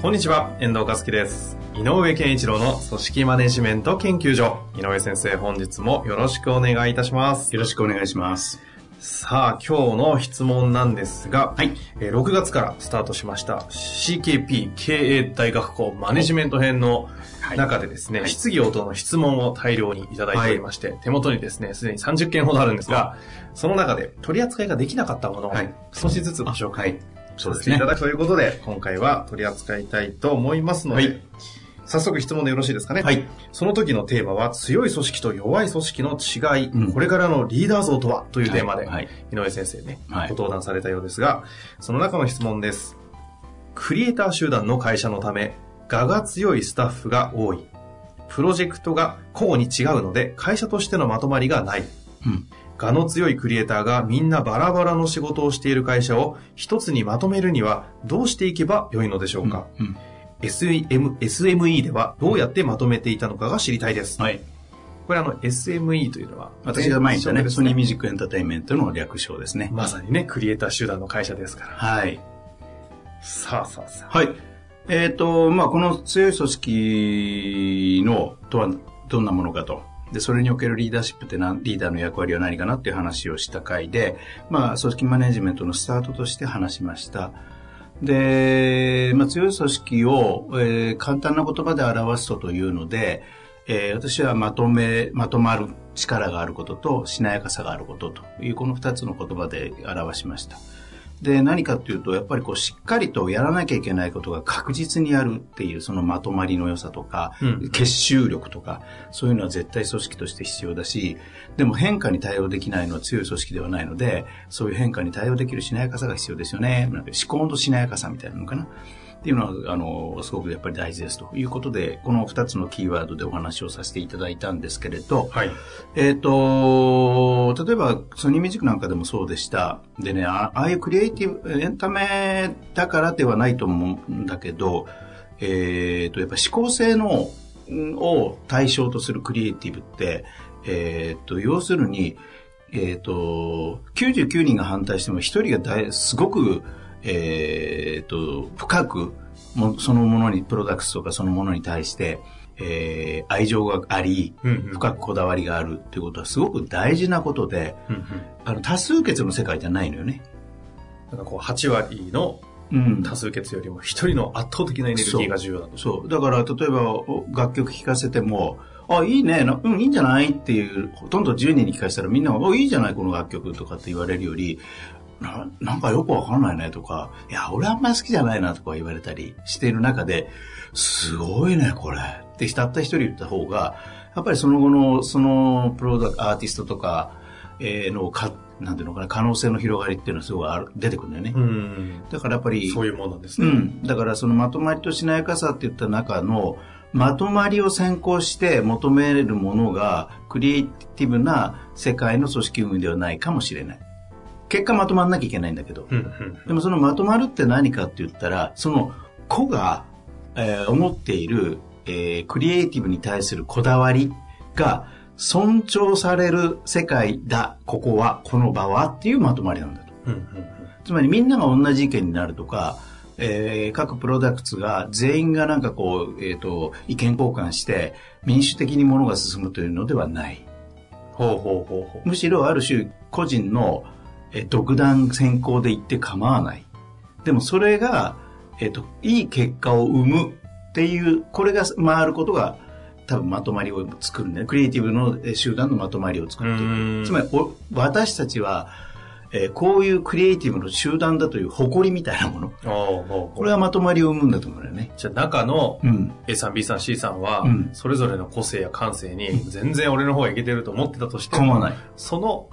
こんにちは、遠藤和樹です。井上健一郎の組織マネジメント研究所。井上先生、本日もよろしくお願いいたします。よろしくお願いします。さあ、今日の質問なんですが、はいえー6月からスタートしました CKP 経営大学校マネジメント編のはい中でですね、はい質疑応答の質問を大量にいただいておりまして、手元にですね、すでに30件ほどあるんですが、その中で取り扱いができなかったものをはい少しずつご紹介させていた。だくということで、今回は取り扱いたいと思いますので、はい早速質問でよろしいですかね？はい。その時のテーマは、強い組織と弱い組織の違い、うんこれからのリーダー像とは？というテーマで、はいはい井上先生ね、はいご登壇されたようですが、その中の質問です。クリエイター集団の会社のため、我が強いスタッフが多い。プロジェクトが交互に違うので、会社としてのまとまりがない。うん。我の強いクリエイターがみんなバラバラの仕事をしている会社を一つにまとめるにはどうしていけばよいのでしょうか、うん。SM ?SME ではどうやってまとめていたのかが知りたいです。はい。これあの SME というのは、私が前に言ったね、ソニーミュージジックエンターテインメントの略称ですね。まさにね、クリエイター集団の会社ですから。はい。さあさあさあ。はい。えっ、と、まあ、この強い組織の、とはどんなものかと。で、それにおけるリーダーシップってな、リーダーの役割は何かなっていう話をした回で、まあ、組織マネジメントのスタートとして話しました。で、まあ、強い組織を、えー簡単な言葉で表すとというので、えー私はまとめ、まとまる力があることと、しなやかさがあることという、この二つの言葉で表しました。で、何かっていうと、やっぱりこう、しっかりとやらなきゃいけないことが確実にやるっていう、そのまとまりの良さとか、うん結集力とか、そういうのは絶対組織として必要だし、でも変化に対応できないのは強い組織ではないので、そういう変化に対応できるしなやかさが必要ですよね。なんか思考としなやかさみたいなのかな。っていうのは、あの、すごくやっぱり大事ですということで、この二つのキーワードでお話をさせていただいたんですけれど、はい。えっ、と、例えば、ソニーミュージックなんかでもそうでした。でね、あああいうクリエイティブ、エンタメだからではないと思うんだけど、えっ、と、やっぱ思考性の、んを対象とするクリエイティブって、えっ、と、要するに、えっ、と、99人が反対しても1人が大すごく、えっ、と、深く、もそのものに、プロダクツとかそのものに対して、えー愛情があり、深くこだわりがあるっていうことはすごく大事なことで、うんうん。あの、多数決の世界じゃないのよね。なんかこう、8割のうん。多数決よりも一人の圧倒的なエネルギーが重要だと。そう。だから、例えば、お楽曲聴かせても、あ、いいね、なうん、いいんじゃない？っていう、ほとんど10人に聞かせたらみんなが、お、いいじゃない、この楽曲とかって言われるより、ななんかよくわかんないねとか、いや、俺あんまり好きじゃないなとか言われたりしている中で、すごいね、これ。ってたった一人言った方が、やっぱりその後の、そのプロダクアーティストとか、えーのか、なんていうのかな、可能性の広がりっていうのはすごいある出てくるんだよね。うん。だからやっぱり、そういうもんなんですね。うん。だからそのまとまりとしなやかさって言った中の、まとまりを先行して求めるものが、クリエイティブな世界の組織運営ではないかもしれない。結果まとまんなきゃいけないんだけど。うんうんでもそのまとまるって何かって言ったら、その子が、えー思っている、えークリエイティブに対するこだわりが尊重される世界だ、ここは、この場はっていうまとまりなんだと。うんうんつまりみんなが同じ意見になるとか、えー各プロダクツが全員がなんかこう、えっ、と、意見交換して民主的に物が進むというのではない。ほうほうほうほう。むしろある種個人の、えー独断先行で言って構わない。でもそれが、えっ、と、いい結果を生むっていう、これが回ることが多分まとまりを作るね。クリエイティブのえー集団のまとまりを作っていうんく。つまりお私たちは、えーこういうクリエイティブの集団だという誇りみたいなもの。これはまとまりを生むんだと思うんだよね。じゃあ中のうん。A さん、B さん、C さんはうん、それぞれの個性や感性に全然俺の方がいけてると思ってたとしても、構わない。その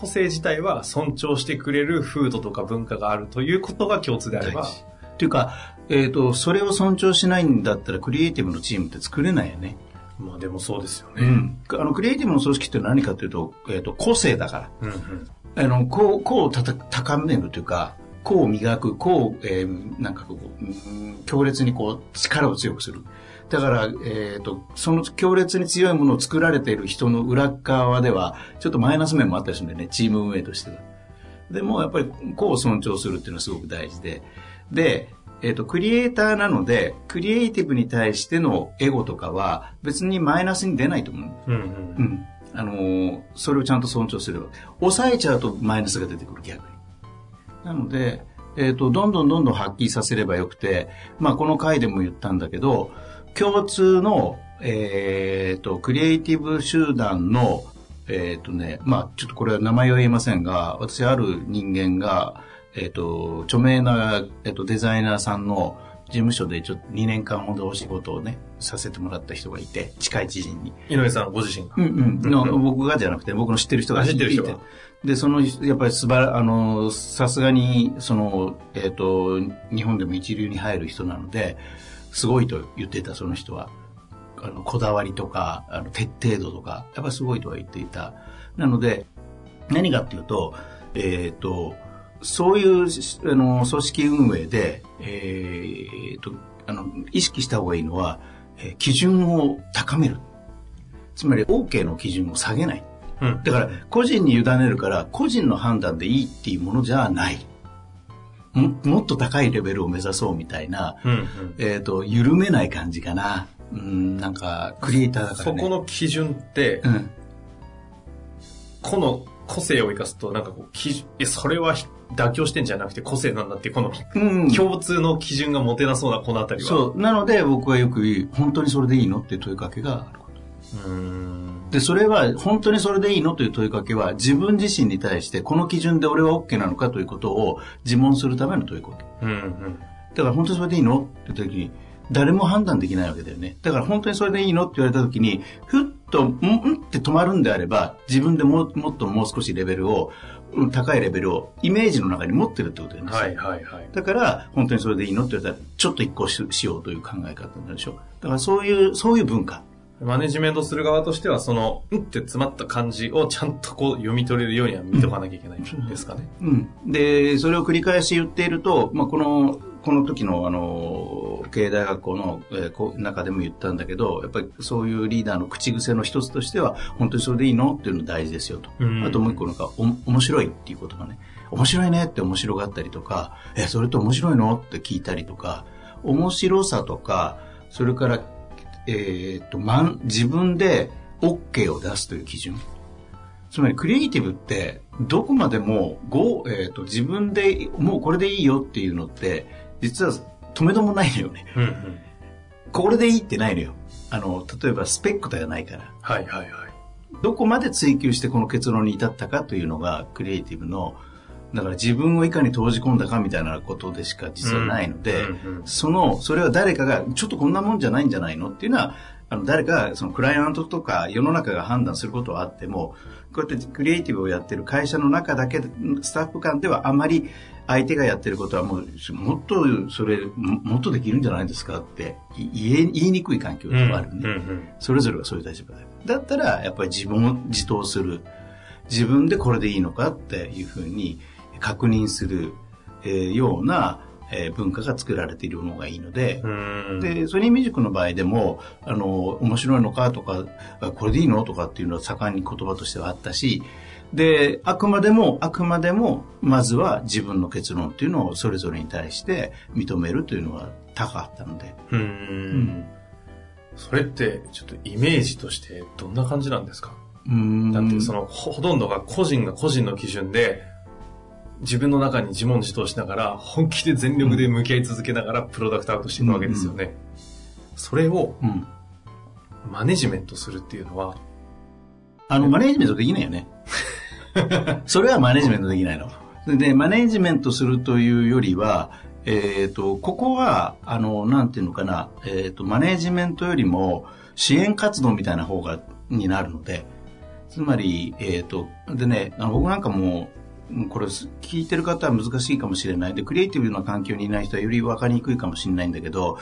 個性自体は尊重してくれる風土とか文化があるということが共通であれば。っていうか、えっ、と、それを尊重しないんだったらクリエイティブのチームって作れないよね。まあでもそうですよね。うん。あの、クリエイティブの組織って何かというと、えっ、と、個性だから。うんうん。あの、こう、こうたた高めるというか、こう磨く、こう、えーなんかこう、うん強烈にこう、力を強くする。だから、えっ、と、その強烈に強いものを作られている人の裏側では、ちょっとマイナス面もあったりするんだよね、チーム運営としては。でも、やっぱり、こう尊重するっていうのはすごく大事で。で、えっ、と、クリエイターなので、クリエイティブに対してのエゴとかは、別にマイナスに出ないと思う。うんうんうん。あのーそれをちゃんと尊重すれば。抑えちゃうとマイナスが出てくる、逆に。なので、えっ、と、どんどんどんどん発揮させればよくて、まあ、この回でも言ったんだけど、共通の、えっ、と、クリエイティブ集団の、えっ、とね、まあ、ちょっとこれは名前は言えませんが、私ある人間が、えっ、と、著名な、えっ、と、デザイナーさんの事務所でちょっと2年間ほどお仕事をね、させてもらった人がいて、近い知人に。井上さんご自身が？うんうん。の僕がじゃなくて、僕の知ってる人があ知ってる人がで、その、やっぱりすばら、あの、さすがに、その、えっ、と、日本でも一流に入る人なので、すごいと言っていた、その人は。あの、こだわりとか、あの、徹底度とか、やっぱりすごいとは言っていた。なので、何かっていうと、えっ、と、そういう、あの、組織運営で、えっ、と、あの、意識した方がいいのは、えー基準を高める。つまり OK の基準を下げない。うん。だから個人に委ねるから個人の判断でいいっていうものじゃない。ももっと高いレベルを目指そうみたいな、うんうん。えっ、と、緩めない感じかな。うん、なんか、クリエイターだからね。そこの基準ってう、ん。個の個性を生かすと、なんかこう、基準、え、それは妥協してんじゃなくて個性なんだっていう、このうん。共通の基準が持てなそうなこのあたりは。そう。なので僕はよく言う、本当にそれでいいのって問いかけがあること。う。ん。で、それは、本当にそれでいいのという問いかけは、自分自身に対して、この基準で俺は OK なのかということを自問するための問いかけ。うんうん。だから本当にそれでいいのって時に、誰も判断できないわけだよね。だから本当にそれでいいのって言われた時に、ふっと、んんって止まるんであれば、自分でももっともう少しレベルを、うん高いレベルをイメージの中に持ってるってことだよね。はいはいはい。だから、本当にそれでいいのって言われたら、ちょっと一個ししようという考え方になるでしょ。だからそういう、そういう文化。マネジメントする側としては、その、うんって詰まった感じをちゃんとこう読み取れるようには見とかなきゃいけないんですかね。うん。で、それを繰り返し言っていると、まあ、この、この時の、あの、経営大学校の、えー中でも言ったんだけど、やっぱりそういうリーダーの口癖の一つとしては、本当にそれでいいのっていうの大事ですよと。うんあともう一個なんか、お面白いっていう言葉ね。面白いねって面白がったりとか、え、それって面白いのって聞いたりとか、面白さとか、それから、えーっと、まん、自分で OK を出すという基準。つまりクリエイティブってどこまでもご、えー、と自分でもうこれでいいよっていうのって実は止めどもないのよね。うんうん。これでいいってないのよ。あの、例えばスペックではないから。はいはいはい。どこまで追求してこの結論に至ったかというのがクリエイティブの、だから自分をいかに投じ込んだかみたいなことでしか実はないので、うんうんその、それは誰かが、ちょっとこんなもんじゃないんじゃないのっていうのは、あの、誰か、そのクライアントとか世の中が判断することはあっても、こうやってクリエイティブをやってる会社の中だけで、スタッフ間ではあまり相手がやってることはもう、もっとそれ、ももっとできるんじゃないですかってい言え、言いにくい環境でもあるね。うんうんそれぞれがそういう立場で。だったら、やっぱり自分を自答する。自分でこれでいいのかっていうふうに確認する、えーような、えー文化が作られているのがいいので、うん。で、ソニーミュージックの場合でも、あの、面白いのかとか、あこれでいいのとかっていうのは盛んに言葉としてはあったし、で、あくまでも、あくまでも、まずは自分の結論っていうのをそれぞれに対して認めるというのが高かったので。ううんん。それって、ちょっとイメージとしてどんな感じなんですか？うんだってその、ほほとんどが個人が個人の基準で、自分の中に自問自答しながら、本気で全力で向き合い続けながらプロダクトアウトしていくわけですよね。それをうん。マネジメントするっていうのは、あの、マネジメントできないよね。それはマネジメントできないの。で、マネジメントするというよりは、えっ、と、ここは、あの、なんていうのかな、えっ、と、マネジメントよりも支援活動みたいな方が、になるので、つまり、えっ、と、でね、あの僕なんかも、これ聞いてる方は難しいかもしれない。で、クリエイティブな環境にいない人はより分かりにくいかもしれないんだけど、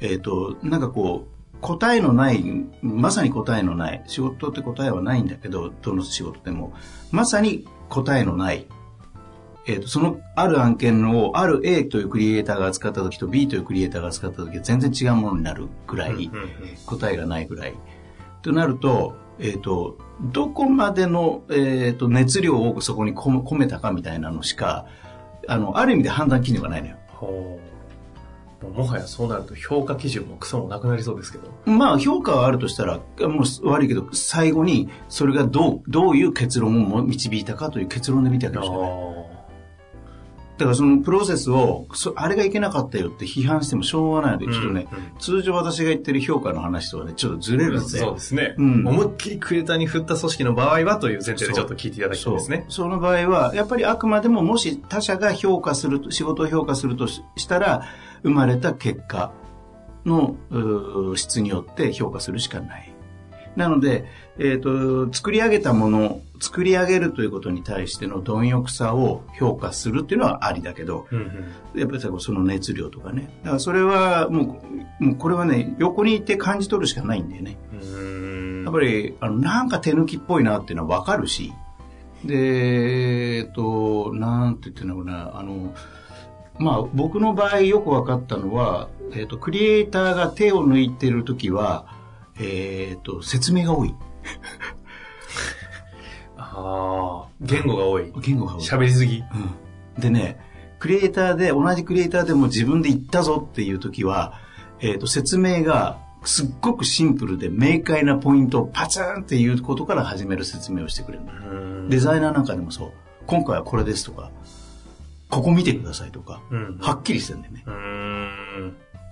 えっ、と、なんかこう、答えのない、まさに答えのない、仕事って答えはないんだけど、どの仕事でも、まさに答えのない、えーと、そのある案件をある A というクリエイターが扱った時と B というクリエイターが扱った時は全然違うものになるぐらい、答えがないぐらい。となると、えっ、ー、と、どこまでの、えっ、ー、と熱量をそこに込めたかみたいなのしか、あの、ある意味で判断基準がないのよ。もはやそうなると評価基準もクソもなくなりそうですけど。まあ評価はあるとしたら、もう悪いけど、最後にそれがどう、どういう結論を導いたかという結論で見てあげるじゃない。だからそのプロセスを、あれがいけなかったよって批判してもしょうがないので、ちょっとね、通常私が言ってる評価の話とはね、ちょっとずれるので。そうですね。うん、思いっきりクリエイターに振った組織の場合はという前提でちょっと聞いていただきたいですね。その場合は、やっぱりあくまでももし他者が評価すると、仕事を評価するとしたら、生まれた結果の質によって評価するしかない。なので、えっ、ー、と、作り上げたもの、作り上げるということに対しての貪欲さを評価するっていうのはありだけど、うんうん、やっぱりその熱量とかね。だからそれはもう、もうこれはね、横にいて感じ取るしかないんだよね。やっぱり、あの、なんか手抜きっぽいなっていうのはわかるし、で、えっ、ー、と、なんて言ってんのかな、あの、まあ僕の場合よく分かったのは、えっ、ー、と、クリエイターが手を抜いてるときは、えっ、ー、と、説明が多い。ああ、言語が多い。言語が多い。喋りすぎ。うん。でね、クリエイターで、同じクリエイターでも自分で言ったぞっていう時は、えっ、ー、と、説明がすっごくシンプルで明快なポイントをパツンっていうことから始める説明をしてくれるデザイナーなんかでもそう。今回はこれですとか、ここ見てくださいとか、うん、はっきりしてるんだよね。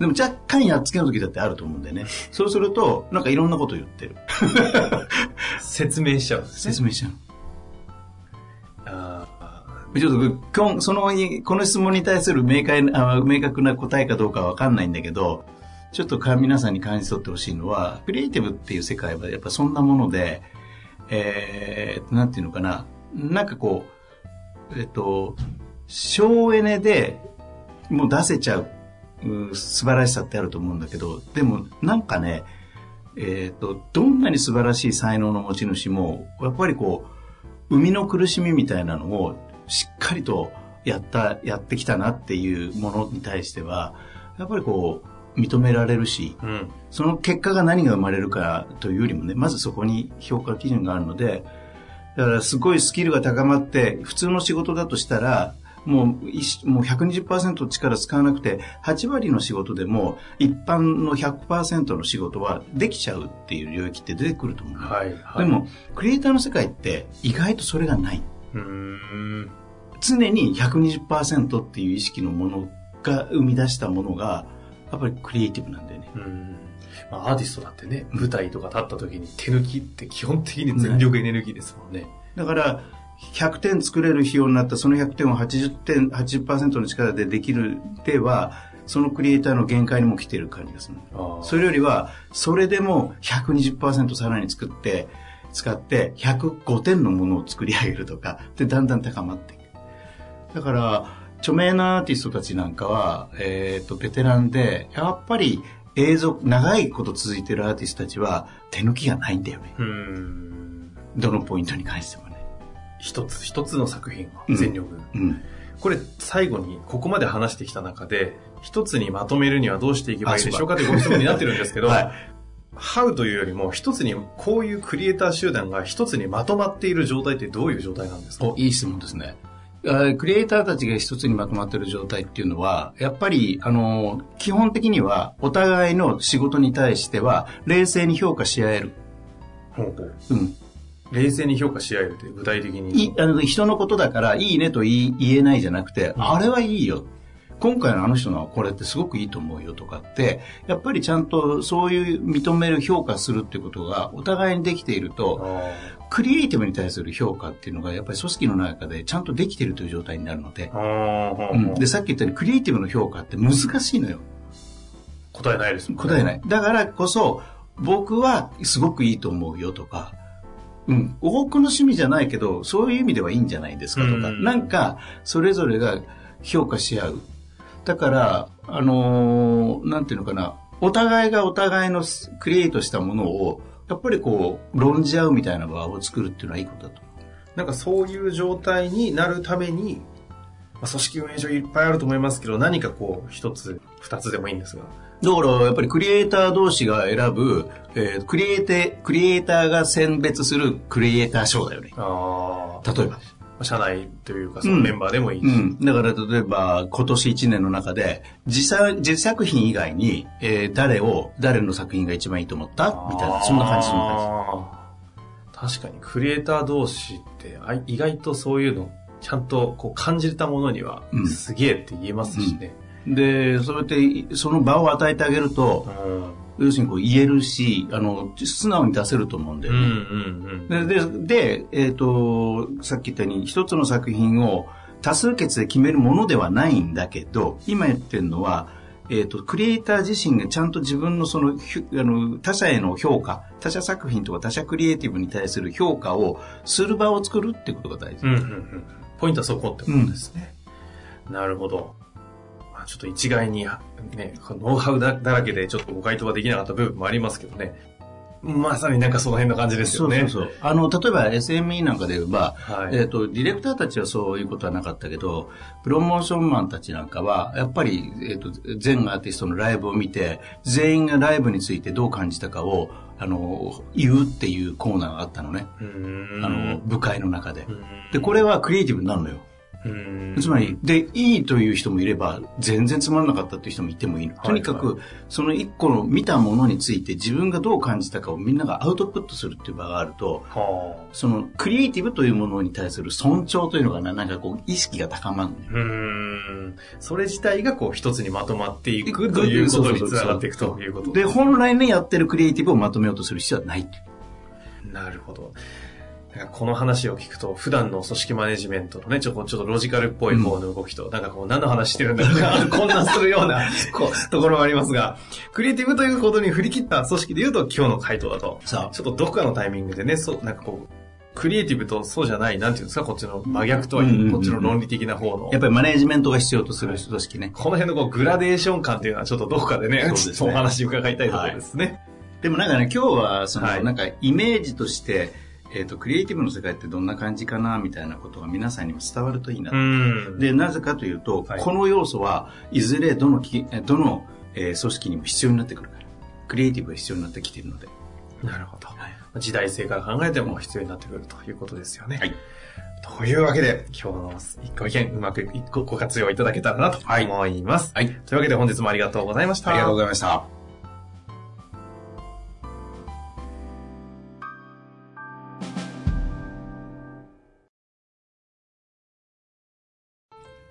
でも若干やっつけの時だってあると思うんでね。そうすると、なんかいろんなこと言ってる。説明しちゃう、ね、説明しちゃう。あちょっとその、この質問に対する明快あ明確な答えかどうかわかんないんだけど、ちょっと皆さんに感じ取ってほしいのは、クリエイティブっていう世界はやっぱそんなもので、えー、なんていうのかな、なんかこう、えっと、省エネでもう出せちゃう素晴らしさってあると思うんだけど、でもなんかね、えっ、ー、と、どんなに素晴らしい才能の持ち主も、やっぱりこう、生みの苦しみみたいなのをしっかりとやった、やってきたなっていうものに対しては、やっぱりこう、認められるし、うん、その結果が何が生まれるかというよりもね、まずそこに評価基準があるので、だからすごいスキルが高まって、普通の仕事だとしたら、もうもう120%力使わなくて、8割の仕事でも一般の100%の仕事はできちゃうっていう領域って出てくると思う。はいはい、でも、クリエイターの世界って意外とそれがない。うん常に120%っていう意識のものが生み出したものが、やっぱりクリエイティブなんだよね。うんまあ、アーティストだってね、舞台とか立った時に手抜きって基本的に全力エネルギーですもんね。だから、100点作れる費用になったその100点を80点、80%の力でできるでは、そのクリエイターの限界にも来ている感じがする。それよりは、それでも120%さらに作って、使って105点のものを作り上げるとか、で、だんだん高まっていく。だから、著名なアーティストたちなんかは、えっ、ー、と、ベテランで、やっぱり映像、長いこと続いてるアーティストたちは手抜きがないんだよね。どのポイントに関しても。一つ一つの作品を全力、うん、うん、これ最後にここまで話してきた中で一つにまとめるにはどうしていけばいいでしょうかというご質問になってるんですけど、はい、ハウというよりも一つにこういうクリエイター集団が一つにまとまっている状態ってどういう状態なんですか？いい質問ですね。クリエイターたちが一つにまとまっている状態っていうのは、やっぱり、あの、基本的にはお互いの仕事に対しては冷静に評価し合える。うん。冷静に評価し合えるって具体的に。いあの人のことだからいいねと言い言えないじゃなくて、うん、あれはいいよ。今回のあの人のこれってすごくいいと思うよとかってやっぱりちゃんとそういう認める評価するってことがお互いにできているとクリエイティブに対する評価っていうのがやっぱり組織の中でちゃんとできているという状態になるので,、うん、でさっき言ったようにクリエイティブの評価って難しいのよ。答えないですもんね。答えない。だからこそ僕はすごくいいと思うよとかうん、多くの趣味じゃないけど、そういう意味ではいいんじゃないですかとか、うんなんか、それぞれが評価し合う。だから、あのーなんていうのかな、お互いがお互いのクリエイトしたものを、やっぱりこう、論じ合うみたいな場を作るっていうのはいいことだと。なんかそういう状態になるために、まあ、組織運営上いっぱいあると思いますけど、何かこう、一つ、二つでもいいんですが。だから、やっぱりクリエイター同士が選ぶ、えークリエイテ、クリエイターが選別するクリエイター賞だよね。あ例えば。社内というか、そのメンバーでもいいし。うん。だから、例えば、今年1年の中で、実際、実作品以外に、えー誰を、誰の作品が一番いいと思った？みたいな、そんな感じ、そんな感あー確かに、クリエイター同士って、あい意外とそういうの、ちゃんとこう感じれたものにはう、んすげえって言えますしね。じ。で、そうやって、その場を与えてあげると、うん。要するにこう言えるし、あの、素直に出せると思うんだうん、うよね。ん、うん。で、で、でえっ、と、さっき言ったように、一つの作品を多数決で決めるものではないんだけど、今言ってるのは、えっ、と、クリエイター自身がちゃんと自分のその、あの、他者への評価、他者作品とか他者クリエイティブに対する評価をする場を作るってことが大事。うん、うん、うん。ポイントはそこってことですね。なるほど。まあ、ちょっと一概に、ね、ノウハウだだらけでちょっとご回答はできなかった部分もありますけどね。まさになんかその辺の感じですよね。そうそうそう。あの、例えば SME なんかで言えば、はい。えっ、と、ディレクターたちはそういうことはなかったけど、プロモーションマンたちなんかは、やっぱり、えっ、と、全アーティストのライブを見て、全員がライブについてどう感じたかを、あの、言うっていうコーナーがあったのね。あの、部会の中でう。んで、これはクリエイティブになるのよ。うんつまり、で、いいという人もいれば、全然つまらなかったっていう人もいてもいいの。とにかはく、その一個の見たものについて自分がどう感じたかをみんながアウトプットするっていう場があると、はそのクリエイティブというものに対する尊重というのがな、なんかこう、意識が高まるのよあ。うーん。それ自体がこう一つにまとまっていくということにつながっていくということで、本来ね、やってるクリエイティブをまとめようとする必要はない。なるほど。この話を聞くと、普段の組織マネジメントのね、ちょっとちょっとロジカルっぽい方の動きと、なんかこう何の話してるんだろうか、混乱するような こうところもありますが、クリエイティブということに振り切った組織で言うと今日の回答だと。さちょっとどこかのタイミングでね、そう、なんかこう、クリエイティブとそうじゃない、なんていうんですか、こっちの真逆とはうんうんうんこっちの論理的な方の。やっぱりマネジメントが必要とする組織ね。この辺のこうグラデーション感っていうのはちょっとどこかでね、そうですねお話伺いたいところですね。でもなんかね、今日は、その、はいなんかイメージとして、えっ、と、クリエイティブの世界ってどんな感じかな、みたいなことが皆さんにも伝わるといいなで、なぜかというと、はいこの要素はいずれどのき、えどの、えー組織にも必要になってくるから。クリエイティブが必要になってきているので。なるほど。時代性から考えても必要になってくるということですよね。はい。というわけで、今日の一個意見うまくごご活用いただけたらなと思います。はい。というわけで本日もありがとうございました。ありがとうございました。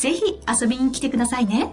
ぜひ遊びに来てくださいね。